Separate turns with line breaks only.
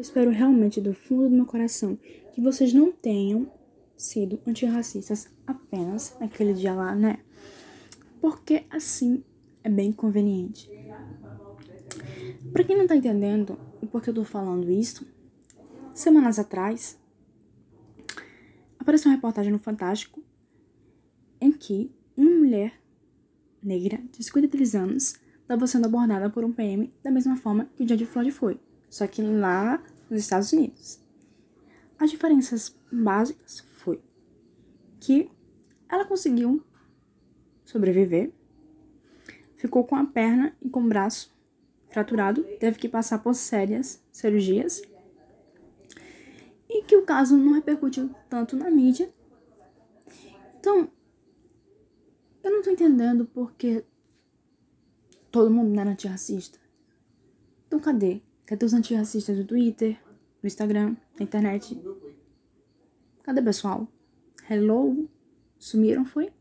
Eu espero realmente do fundo do meu coração que vocês não tenham sido antirracistas apenas naquele dia lá, né? Porque assim é bem conveniente. Para quem não tá entendendo o porquê eu tô falando isso, semanas atrás apareceu uma reportagem no Fantástico em que uma mulher negra de 53 anos estava sendo abordada por um PM da mesma forma que o George Floyd foi, só que lá nos Estados Unidos. As diferenças básicas foi que ela conseguiu sobreviver, ficou com a perna e com o braço fraturado, teve que passar por sérias cirurgias e que o caso não repercutiu tanto na mídia. Então, eu não tô entendendo porque todo mundo não era antirracista. Então cadê? Cadê os antirracistas do Twitter, no Instagram, na internet? Cadê pessoal? Hello? Sumiram, foi?